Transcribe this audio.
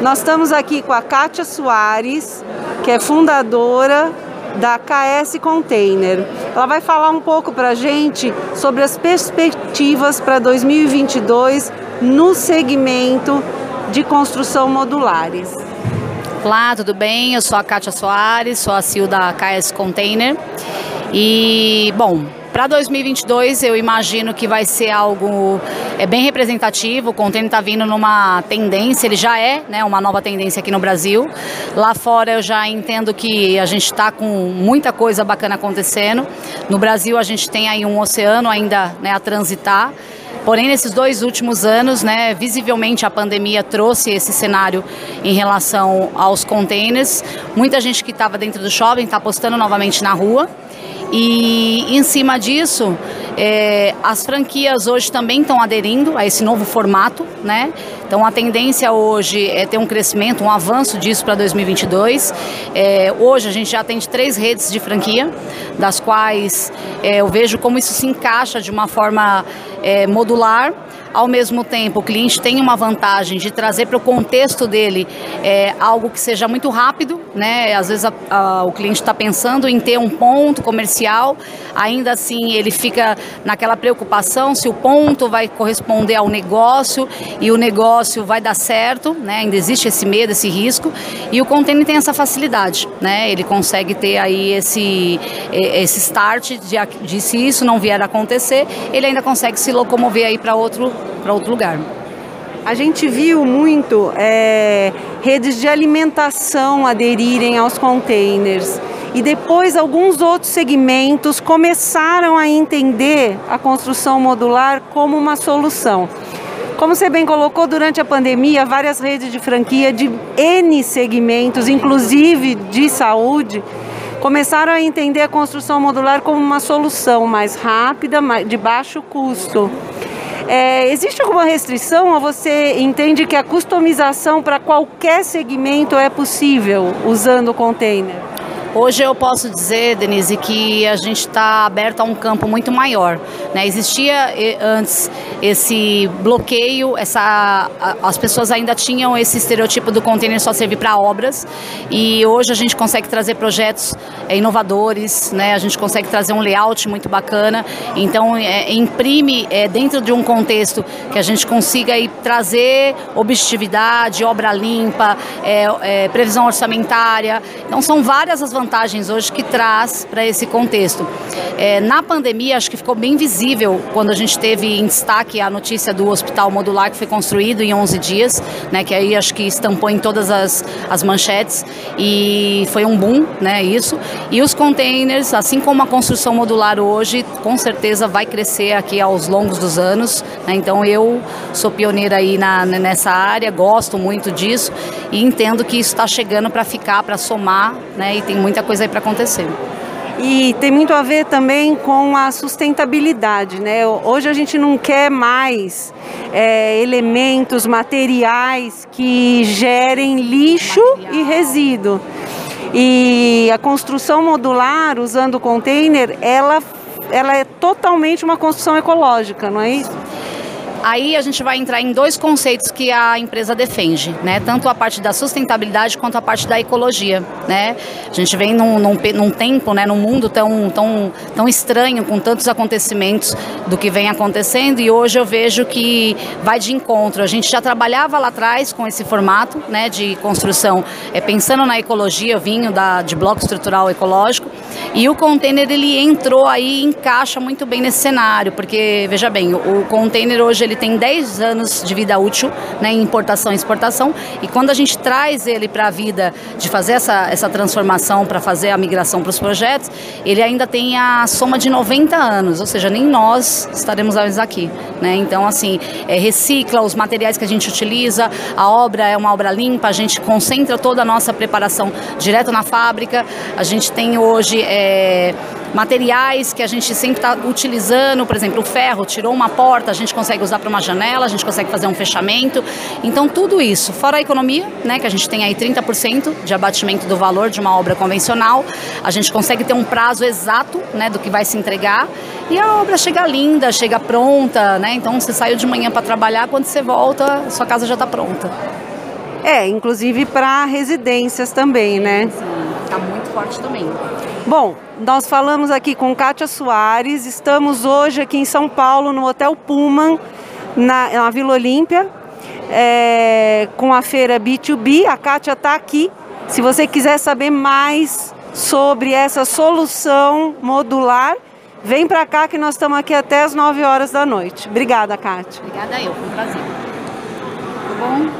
Nós estamos aqui com a Kátia Soares, que é fundadora da KS Container. Ela vai falar um pouco para a gente sobre as perspectivas para 2022 no segmento de construção modulares. Olá, tudo bem? Eu sou a Kátia Soares, sou a CEO da KS Container. E, bom, para 2022 eu imagino que vai ser algo é bem representativo. O container está vindo numa tendência, ele já é, né, uma nova tendência aqui no Brasil. Lá fora eu já entendo que a gente está com muita coisa bacana acontecendo. No Brasil a gente tem aí um oceano ainda né, a transitar. Porém, nesses dois últimos anos, né, visivelmente a pandemia trouxe esse cenário em relação aos containers. Muita gente que estava dentro do shopping está postando novamente na rua. E em cima disso, é, as franquias hoje também estão aderindo a esse novo formato, né? Então a tendência hoje é ter um crescimento, um avanço disso para 2022. É, hoje a gente já atende três redes de franquia, das quais é, eu vejo como isso se encaixa de uma forma é, modular ao mesmo tempo o cliente tem uma vantagem de trazer para o contexto dele é, algo que seja muito rápido, né? Às vezes a, a, o cliente está pensando em ter um ponto comercial, ainda assim ele fica naquela preocupação se o ponto vai corresponder ao negócio e o negócio vai dar certo, né? Ainda existe esse medo, esse risco e o container tem essa facilidade, né? Ele consegue ter aí esse esse start de, de se isso não vier a acontecer, ele ainda consegue se locomover aí para outro para outro lugar. A gente viu muito é, redes de alimentação aderirem aos containers. E depois alguns outros segmentos começaram a entender a construção modular como uma solução. Como você bem colocou, durante a pandemia, várias redes de franquia de N segmentos, inclusive de saúde, começaram a entender a construção modular como uma solução mais rápida, de baixo custo. É, existe alguma restrição ou você entende que a customização para qualquer segmento é possível usando o container? Hoje eu posso dizer, Denise, que a gente está aberto a um campo muito maior. Né? Existia antes esse bloqueio, essa, as pessoas ainda tinham esse estereotipo do container só servir para obras e hoje a gente consegue trazer projetos é, inovadores, né? a gente consegue trazer um layout muito bacana, então é, imprime é, dentro de um contexto que a gente consiga aí, trazer objetividade, obra limpa, previsão orçamentária. Então são várias as vantagens hoje que traz para esse contexto. É, na pandemia, acho que ficou bem visível quando a gente teve em destaque a notícia do hospital modular que foi construído em 11 dias, né, que aí acho que estampou em todas as, as manchetes e foi um boom, né, isso. E os containers, assim como a construção modular hoje, com certeza vai crescer aqui aos longos dos anos. Né, então eu sou pioneira aí na, nessa área, gosto muito disso e entendo que isso está chegando para ficar, para somar, né, e tem muito muita coisa aí para acontecer. E tem muito a ver também com a sustentabilidade, né? Hoje a gente não quer mais é, elementos materiais que gerem lixo Material. e resíduo. E a construção modular, usando container, ela, ela é totalmente uma construção ecológica, não é isso? Aí a gente vai entrar em dois conceitos que a empresa defende, né? Tanto a parte da sustentabilidade quanto a parte da ecologia, né? A gente vem num, num, num tempo, né, num mundo tão, tão, tão estranho, com tantos acontecimentos do que vem acontecendo e hoje eu vejo que vai de encontro. A gente já trabalhava lá atrás com esse formato, né, de construção, é, pensando na ecologia, vinho da, de bloco estrutural ecológico, e o container ele entrou aí, encaixa muito bem nesse cenário, porque veja bem, o container hoje ele tem 10 anos de vida útil né, em importação e exportação, e quando a gente traz ele para a vida de fazer essa, essa transformação, para fazer a migração para os projetos, ele ainda tem a soma de 90 anos, ou seja, nem nós estaremos aqui. Né? Então, assim, é, recicla os materiais que a gente utiliza, a obra é uma obra limpa, a gente concentra toda a nossa preparação direto na fábrica, a gente tem hoje. É, materiais que a gente sempre está utilizando, por exemplo, o ferro, tirou uma porta, a gente consegue usar para uma janela, a gente consegue fazer um fechamento. Então, tudo isso, fora a economia, né, que a gente tem aí 30% de abatimento do valor de uma obra convencional, a gente consegue ter um prazo exato né, do que vai se entregar e a obra chega linda, chega pronta, né? Então você saiu de manhã para trabalhar, quando você volta, sua casa já está pronta. É, inclusive para residências também, né? Sim, forte também. Bom, nós falamos aqui com Kátia Soares, estamos hoje aqui em São Paulo, no Hotel Pullman, na, na Vila Olímpia, é, com a feira B2B. A Kátia está aqui. Se você quiser saber mais sobre essa solução modular, vem para cá que nós estamos aqui até as 9 horas da noite. Obrigada, Kátia. Obrigada eu, foi um prazer. Tá bom?